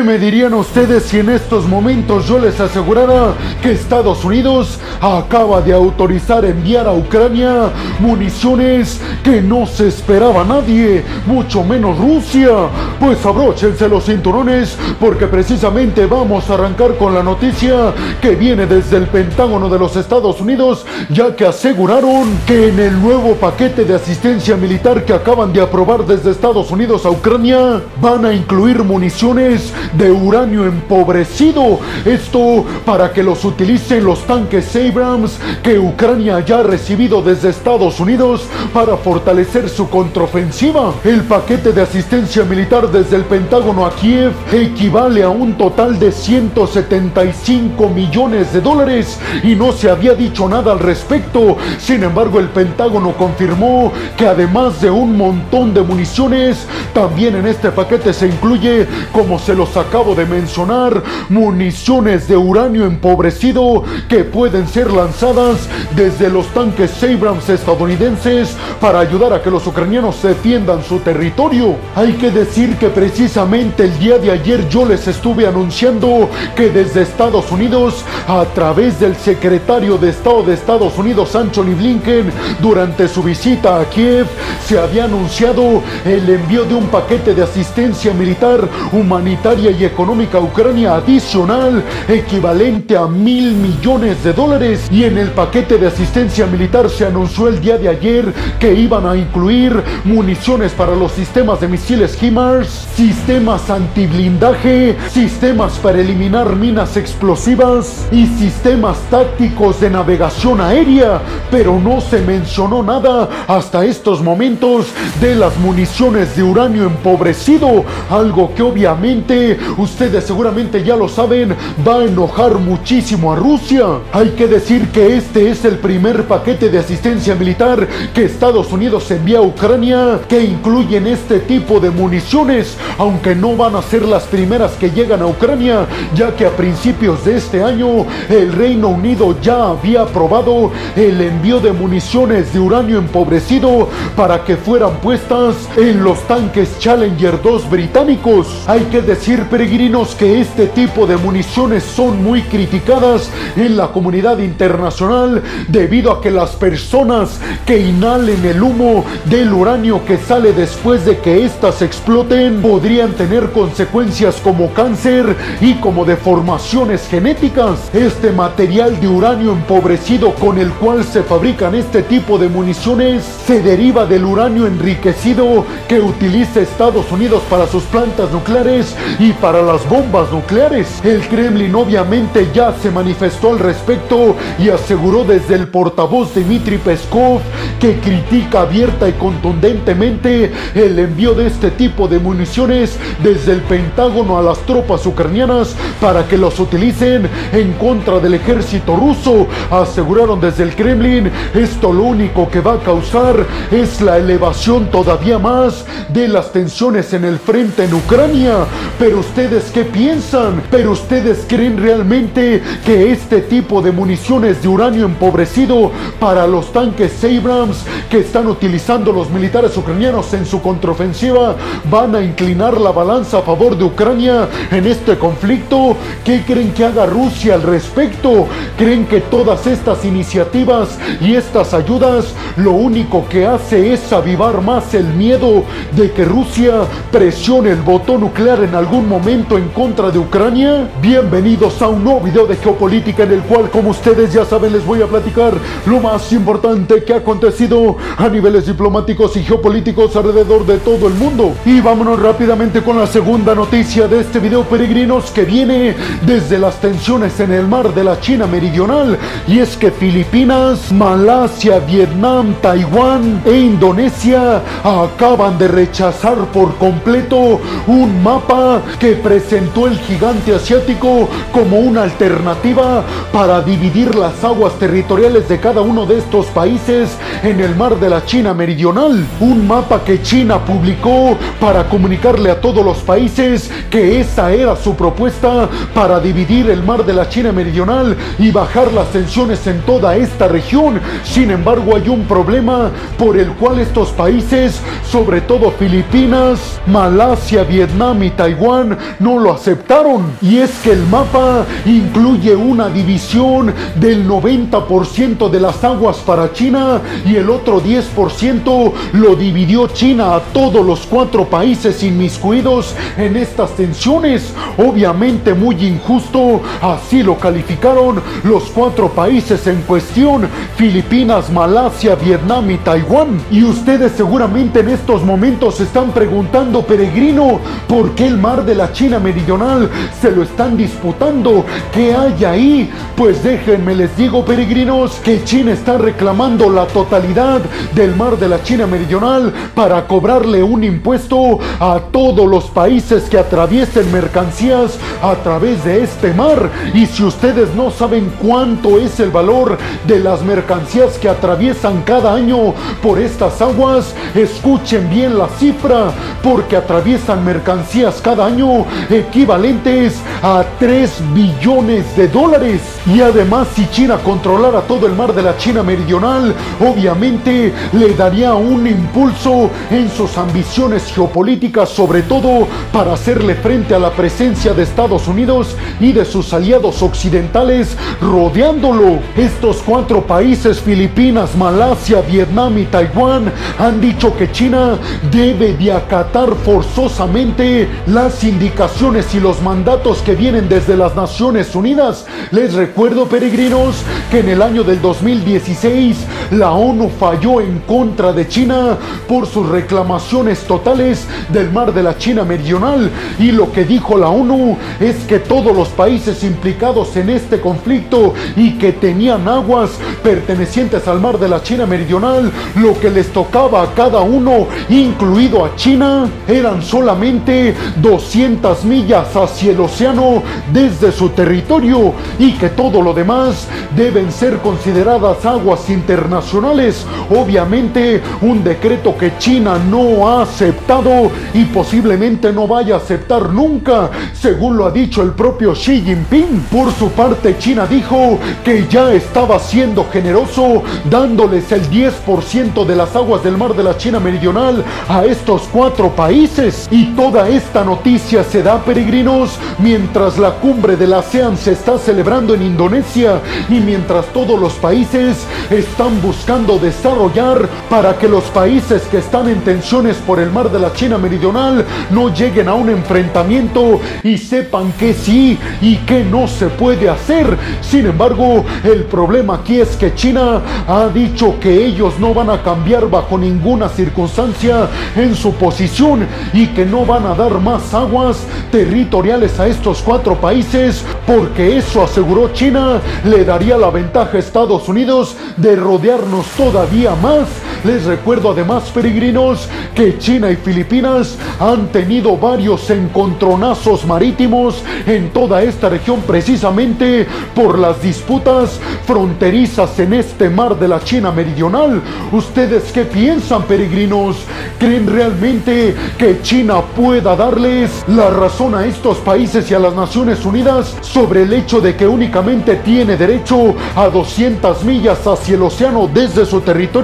¿Qué me dirían ustedes si en estos momentos yo les asegurara que Estados Unidos acaba de autorizar enviar a Ucrania municiones que no se esperaba nadie, mucho menos Rusia? Pues abróchense los cinturones porque precisamente vamos a arrancar con la noticia que viene desde el Pentágono de los Estados Unidos, ya que aseguraron que en el nuevo paquete de asistencia militar que acaban de aprobar desde Estados Unidos a Ucrania, van a incluir municiones de uranio empobrecido. Esto para que los utilicen los tanques Abrams que Ucrania ya ha recibido desde Estados Unidos para fortalecer su contraofensiva. El paquete de asistencia militar desde el Pentágono a Kiev equivale a un total de 175 millones de dólares y no se había dicho nada al respecto. Sin embargo, el Pentágono confirmó que además de un montón de municiones, también en este paquete se incluye, como se los acabo de mencionar, municiones de uranio empobrecido que pueden ser lanzadas desde los tanques Abrams estadounidenses para ayudar a que los ucranianos defiendan su territorio. Hay que decir que precisamente el día de ayer yo les estuve anunciando que desde Estados Unidos, a través del secretario de Estado de Estados Unidos, Anthony Blinken, durante su visita a Kiev, se había anunciado el envío de un paquete de asistencia militar, humanitaria y económica a Ucrania adicional, equivalente a mil millones de dólares. Y en el paquete de asistencia militar se anunció el día de ayer que iban a incluir municiones para los sistemas de misiles HIMARS, sistemas antiblindaje, sistemas para eliminar minas explosivas y sistemas tácticos de navegación aérea, pero no se mencionó nada hasta estos momentos de las municiones de uranio empobrecido, algo que obviamente ustedes seguramente ya lo saben, va a enojar muchísimo a Rusia. Hay que decir que este es el primer paquete de asistencia militar que Estados Unidos envía a Ucrania que incluyen este tipo de municiones, aunque no van a ser las primeras que llegan a Ucrania, ya que a principios de este año el Reino Unido ya había aprobado el envío de municiones de uranio empobrecido para que fueran puestas en los tanques Challenger 2 británicos. Hay que decir, peregrinos, que este tipo de municiones son muy criticadas en la comunidad internacional debido a que las personas que inhalen el humo del uranio que sale después de que éstas exploten podrían tener consecuencias como cáncer y como deformaciones genéticas. Este material de uranio empobrecido con el cual se fabrican este tipo de municiones se deriva del uranio enriquecido que utiliza Estados Unidos para sus plantas nucleares y para las bombas nucleares. El Kremlin obviamente ya se manifestó al respecto y aseguró desde el portavoz Dmitry Peskov que critica abierta y contundentemente el envío de este tipo de municiones desde el Pentágono a las tropas ucranianas para que los utilicen en contra del ejército ruso. Aseguraron desde el Kremlin, esto lo único que va a causar es la elevación todavía más de las tensiones en el frente en Ucrania. Pero ustedes qué piensan? ¿Pero ustedes creen realmente que este tipo de municiones de uranio empobrecido para los tanques Abrams que están utilizando los militares ucranianos en su contraofensiva van a inclinar la balanza a favor de Ucrania en este conflicto? ¿Qué creen que haga Rusia al respecto? ¿Creen que todas estas iniciativas y estas ayudas lo único que hace es avivar más el miedo de que Rusia presione el botón nuclear en algún momento en contra de Ucrania? Bienvenidos a un nuevo video de geopolítica en el cual, como ustedes ya saben, les voy a platicar lo más importante que ha acontecido a niveles diplomáticos y geopolíticos alrededor de todo el mundo. Y vámonos rápidamente con la segunda noticia de este video, peregrinos, que viene desde las tensiones en el mar de la China Meridional. Y es que Filipinas, Malasia, Vietnam, Taiwán e Indonesia acaban de rechazar por completo un mapa que presentó el gigante asiático como una alternativa para dividir las aguas territoriales de cada uno de estos países en el mar de la China Meridional. Un mapa que China publicó para comunicarle a todos los países que esa era su propuesta para dividir el mar de la China Meridional y bajar las tensiones en toda esta región. Sin embargo, hay un problema por el cual estos países, sobre todo Filipinas, Malasia, Vietnam y Taiwán, no lo aceptaron. Y es que el mapa incluye una división del 90% de las aguas para China y el otro 10% lo dividió China a todos los cuatro países inmiscuidos en estas tensiones. Obviamente muy injusto, así lo calificaron los cuatro países en cuestión, Filipinas, Malasia, Vietnam y Taiwán. Y ustedes seguramente en estos momentos se están preguntando, peregrino, ¿por qué el mar de la China Meridional se lo están disputando? ¿Qué hay ahí? Pues déjenme les digo, peregrinos, que China está reclamando la totalidad del mar de la China Meridional para cobrarle un impuesto a todos los países que atraviesen mercancías a través de este mar. Y si ustedes no saben cuánto es el valor de las mercancías que atraviesan cada año por estas aguas, escuchen bien la cifra, porque atraviesan mercancías cada año equivalentes a 3 billones de dólares. Y además, si China controlara todo el mar de la China Meridional, obviamente le daría un impulso en sus ambiciones geopolíticas, sobre todo para hacerle frente a la presencia de Estados Unidos y de sus aliados occidentales rodeándolo. Estos cuatro países, Filipinas, Malasia, Vietnam y Taiwán, han dicho que China debe de acatar forzosamente las indicaciones y los mandatos que vienen desde las Naciones Unidas. Les recuerdo, peregrinos, que en el año del 2016 la ONU falló en contra de China por sus reclamaciones totales del mar de la China Meridional y lo que dijo la ONU es que todos los países implicados en este conflicto y que tenían aguas pertenecientes al mar de la China Meridional, lo que les tocaba a cada uno, incluido a China, eran solamente 200 millas hacia el océano desde su territorio y que todo lo demás deben ser consideradas aguas internacionales. Obviamente un decreto que China no ha aceptado y posiblemente no vaya a aceptar nunca, según lo ha dicho el propio Xi Jinping. Por su parte, China dijo que ya estaba siendo generoso dándoles el 10% de las aguas del mar de la China Meridional a estos cuatro países. Y toda esta noticia se da, peregrinos, mientras la cumbre de la ASEAN se está celebrando en Indonesia y mientras todos los países están buscando desarrollar para que los países que están en tensiones por el mar de la China Meridional no lleguen a un enfrentamiento y sepan que sí y que no se puede hacer. Sin embargo, el problema aquí es que China ha dicho que ellos no van a cambiar bajo ninguna circunstancia en su posición y que no van a dar más aguas territoriales a estos cuatro países porque eso aseguró China le daría la ventaja a Estados Unidos de rodearnos todavía más. Les recuerdo además, peregrinos, que China y Filipinas han tenido varios encontronazos marítimos en toda esta región precisamente por las disputas fronterizas en este mar de la China meridional. ¿Ustedes qué piensan, peregrinos? ¿Creen realmente que China pueda darles la razón a estos países y a las Naciones Unidas sobre el hecho de que únicamente tiene derecho a 200 millas hacia el océano desde su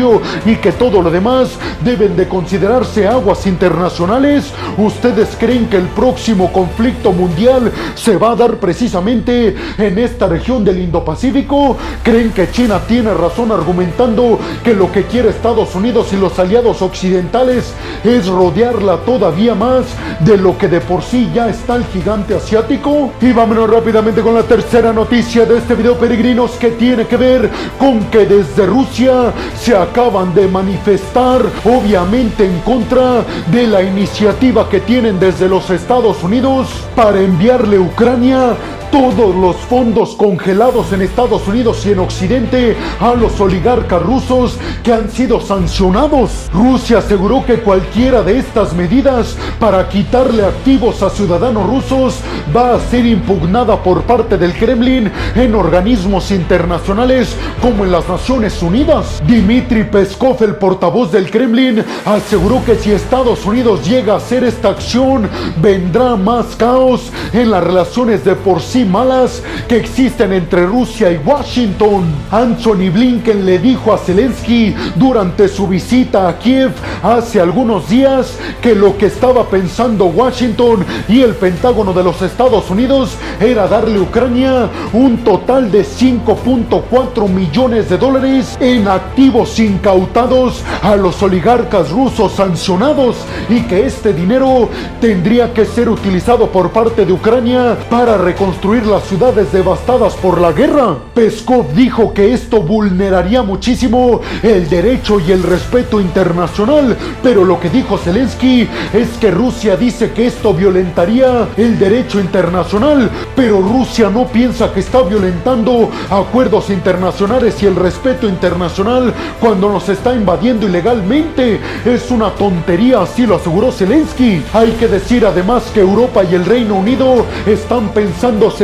territorio y que todo lo demás deben de considerarse aguas internacionales? ¿Ustedes creen que el próximo conflicto mundial se va a dar precisamente en esta región del Indo-Pacífico? ¿Creen que China tiene razón argumentando que lo que quiere Estados Unidos y los aliados occidentales es rodearla todavía más de lo que de por sí ya está el gigante asiático? Y vámonos rápidamente con la tercera noticia de este video peregrinos que tiene que ver con que desde Rusia se acaban de manifestar obviamente en contra de la iniciativa que tienen desde los Estados Unidos para enviarle a Ucrania todos los fondos congelados en Estados Unidos y en Occidente a los oligarcas rusos que han sido sancionados. Rusia aseguró que cualquiera de estas medidas para quitarle activos a ciudadanos rusos va a ser impugnada por parte del Kremlin en organismos internacionales como en las Naciones Unidas. Dmitry Peskov, el portavoz del Kremlin, aseguró que si Estados Unidos llega a hacer esta acción, vendrá más caos en las relaciones de por sí malas que existen entre Rusia y Washington. Anthony Blinken le dijo a Zelensky durante su visita a Kiev hace algunos días que lo que estaba pensando Washington y el Pentágono de los Estados Unidos era darle a Ucrania un total de 5.4 millones de dólares en activos incautados a los oligarcas rusos sancionados y que este dinero tendría que ser utilizado por parte de Ucrania para reconstruir las ciudades devastadas por la guerra. Peskov dijo que esto vulneraría muchísimo el derecho y el respeto internacional, pero lo que dijo Zelensky es que Rusia dice que esto violentaría el derecho internacional, pero Rusia no piensa que está violentando acuerdos internacionales y el respeto internacional cuando nos está invadiendo ilegalmente. Es una tontería, así lo aseguró Zelensky. Hay que decir además que Europa y el Reino Unido están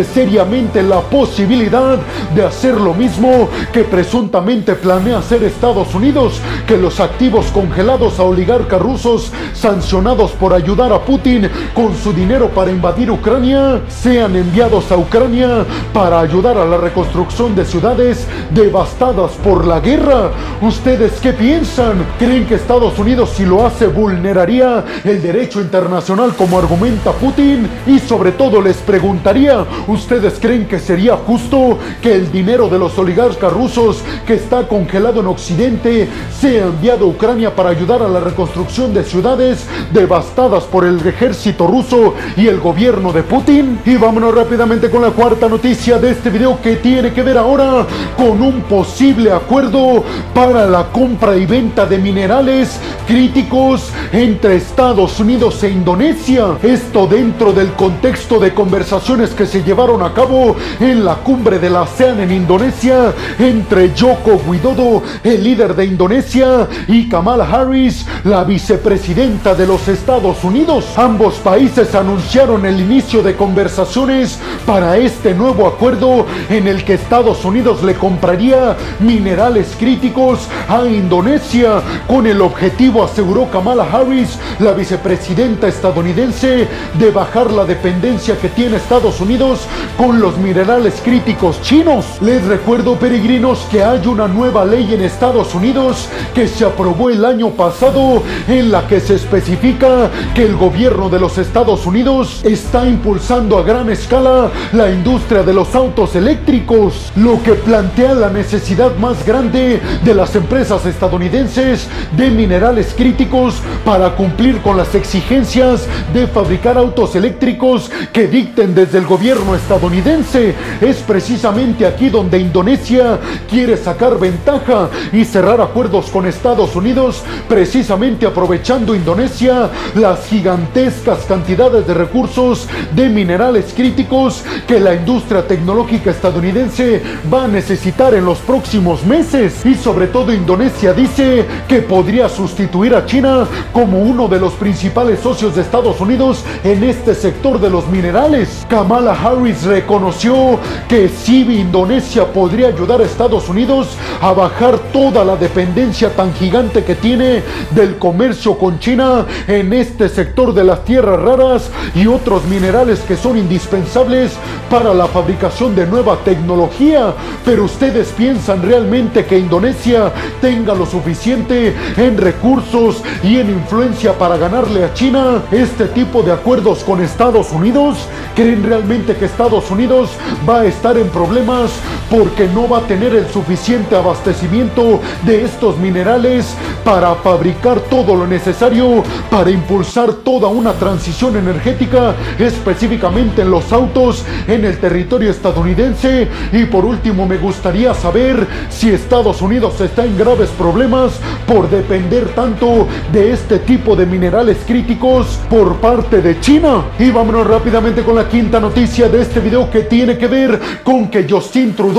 seriamente la posibilidad de hacer lo mismo que presuntamente planea hacer Estados Unidos, que los activos congelados a oligarcas rusos sancionados por ayudar a Putin con su dinero para invadir Ucrania sean enviados a Ucrania para ayudar a la reconstrucción de ciudades devastadas por la guerra. ¿Ustedes qué piensan? ¿Creen que Estados Unidos si lo hace vulneraría el derecho internacional como argumenta Putin? Y sobre todo les preguntaría, ¿ustedes creen que sería justo que el dinero de los oligarcas rusos que está congelado en Occidente sea enviado a Ucrania para ayudar a la reconstrucción de ciudades devastadas por el ejército ruso y el gobierno de Putin? Y vámonos rápidamente con la cuarta noticia de este video que tiene que ver ahora con un posible acuerdo para la compra y venta de minerales críticos entre Estados Unidos e Indonesia. Esto dentro del contexto de conversaciones que se llevaron a cabo en la cumbre de la ASEAN en Indonesia entre Joko Widodo, el líder de Indonesia, y Kamala Harris, la vicepresidenta de los Estados Unidos. Ambos países anunciaron el inicio de conversaciones para este nuevo acuerdo en el que Estados Unidos le compraría minerales críticos a Indonesia con el objetivo, aseguró Kamala Harris, la vicepresidenta estadounidense, de bajar la dependencia que tiene Estados Unidos con los minerales críticos chinos. Les recuerdo, peregrinos, que hay una nueva ley en Estados Unidos que se aprobó el año pasado en la que se especifica que el gobierno de los Estados Unidos está impulsando a gran escala la industria de los autos eléctricos, lo que plantea la necesidad más grande de las empresas estadounidenses de minerales críticos para cumplir con las exigencias de fabricar autos eléctricos que dicten desde el gobierno estadounidense. Es precisamente aquí donde Indonesia quiere sacar ventaja y cerrar acuerdos con Estados Unidos, precisamente aprovechando Indonesia las gigantescas cantidades de recursos de minerales críticos que la industria tecnológica estadounidense va a necesitar en los próximos meses. Y sobre todo Indonesia dice que podría sustituir a China como uno de los principales socios de Estados Unidos en este sector de los minerales. Kamala Harris reconoció que si Indonesia podría ayudar a Estados Unidos a bajar toda la dependencia tan gigante que tiene del comercio con China en este sector de las tierras raras y otros minerales que son indispensables para la fabricación de nueva tecnología. Pero ustedes piensan realmente que Indonesia tenga lo suficiente en recursos y en influencia para ganarle a China este tipo de acuerdos con Estados Unidos? ¿Creen realmente que Estados Unidos va a estar en problemas porque no va a tener el suficiente abastecimiento de estos minerales para fabricar todo lo necesario para impulsar toda una transición energética específicamente en los autos en el territorio estadounidense? Y por último me gustaría saber si Estados Unidos está en graves problemas por depender tanto de este tipo de minerales críticos por parte de China. Y vámonos rápidamente con la quinta noticia de este video que tiene que ver con que Justin Trudeau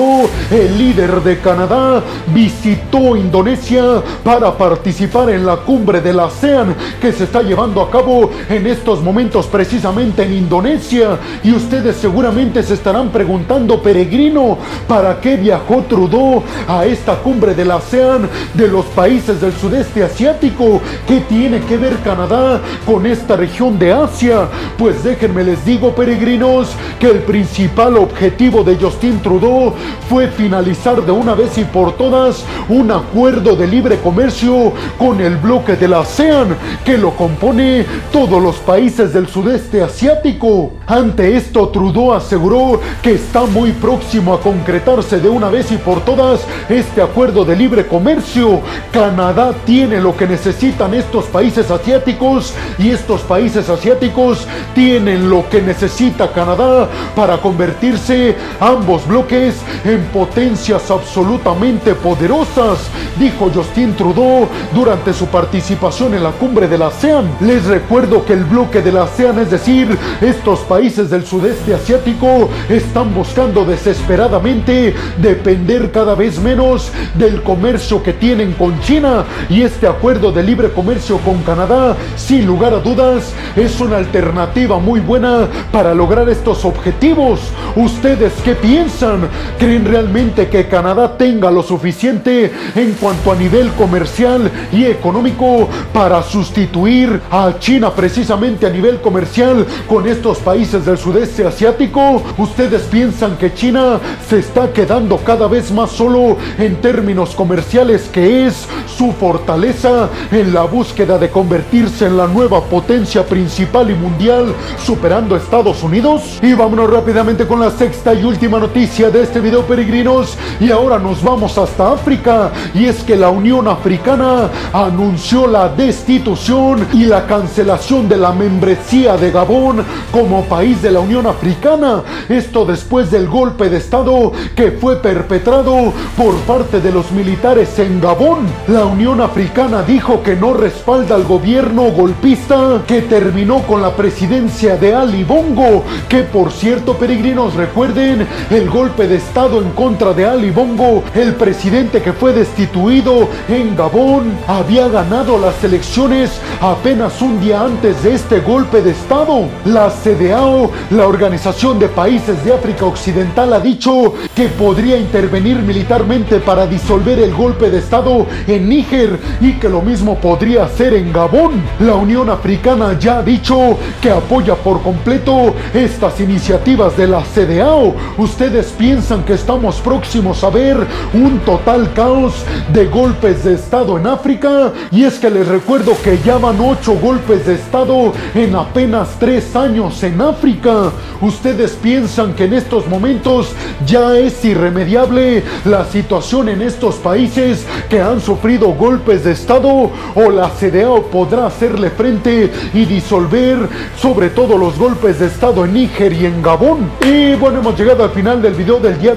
El líder de Canadá, visitó Indonesia para participar en la cumbre de la ASEAN que se está llevando a cabo en estos momentos precisamente en Indonesia. Y ustedes seguramente se estarán preguntando, peregrino, ¿para qué viajó Trudeau a esta cumbre de la ASEAN de los países del sudeste asiático? ¿Qué tiene que ver Canadá con esta región de Asia? Pues déjenme les digo, peregrinos, que el principal objetivo de Justin Trudeau fue finalizar de una vez y por todas un acuerdo de libre comercio con el bloque de la ASEAN, que lo compone todos los países del sudeste asiático. Ante esto, Trudeau aseguró que está muy próximo a concretarse de una vez y por todas este acuerdo de libre comercio. Canadá tiene lo que necesitan estos países asiáticos y estos países asiáticos tienen lo que necesita Canadá para convertirse ambos bloques en potencias absolutamente poderosas, dijo Justin Trudeau durante su participación en la cumbre de la ASEAN. Les recuerdo que el bloque de la ASEAN, es decir, estos países del sudeste asiático, están buscando desesperadamente depender cada vez menos del comercio que tienen con China y este acuerdo de libre comercio con Canadá, sin lugar a dudas, es una alternativa muy buena para lograr estos objetivos. ¿Ustedes qué piensan? ¿Creen realmente que Canadá tenga lo suficiente en cuanto a nivel comercial y económico para sustituir a China precisamente a nivel comercial con estos países del sudeste asiático? ¿Ustedes piensan que China se está quedando cada vez más solo en términos comerciales que es su fortaleza en la búsqueda de convertirse en la nueva potencia principal y mundial superando a Estados Unidos? Y vámonos rápidamente con la sexta y última noticia de este video peregrinos y ahora nos vamos hasta África y es que la Unión Africana anunció la destitución y la cancelación de la membresía de Gabón como país de la Unión Africana. Esto después del golpe de Estado que fue perpetrado por parte de los militares en Gabón. La Unión Africana dijo que no respalda al gobierno golpista que terminó con la presidencia de Ali Bongo, que por cierto peregrinos recuerden el golpe de Estado en contra de Ali Bongo, el presidente que fue destituido en Gabón, había ganado las elecciones apenas un día antes de este golpe de Estado. La CDAO, la Organización de Países de África Occidental, ha dicho que podría intervenir militarmente para disolver el golpe de Estado en Níger y que lo mismo podría hacer en Gabón. La Unión Africana ya ha dicho que apoya por completo estas iniciativas de la CDAO. ¿Ustedes piensan que estamos próximos a ver un total caos de golpes de Estado en África? Y es que les recuerdo que ya van ocho golpes de Estado en apenas tres años en África. ¿Ustedes piensan que en estos momentos ya es irremediable la situación en estos países que han sufrido golpes de Estado? ¿O la CDAO podrá hacerle frente y disolver sobre todo los golpes de Estado en Níger y en Gabón? Y bueno, hemos llegado al final del video del día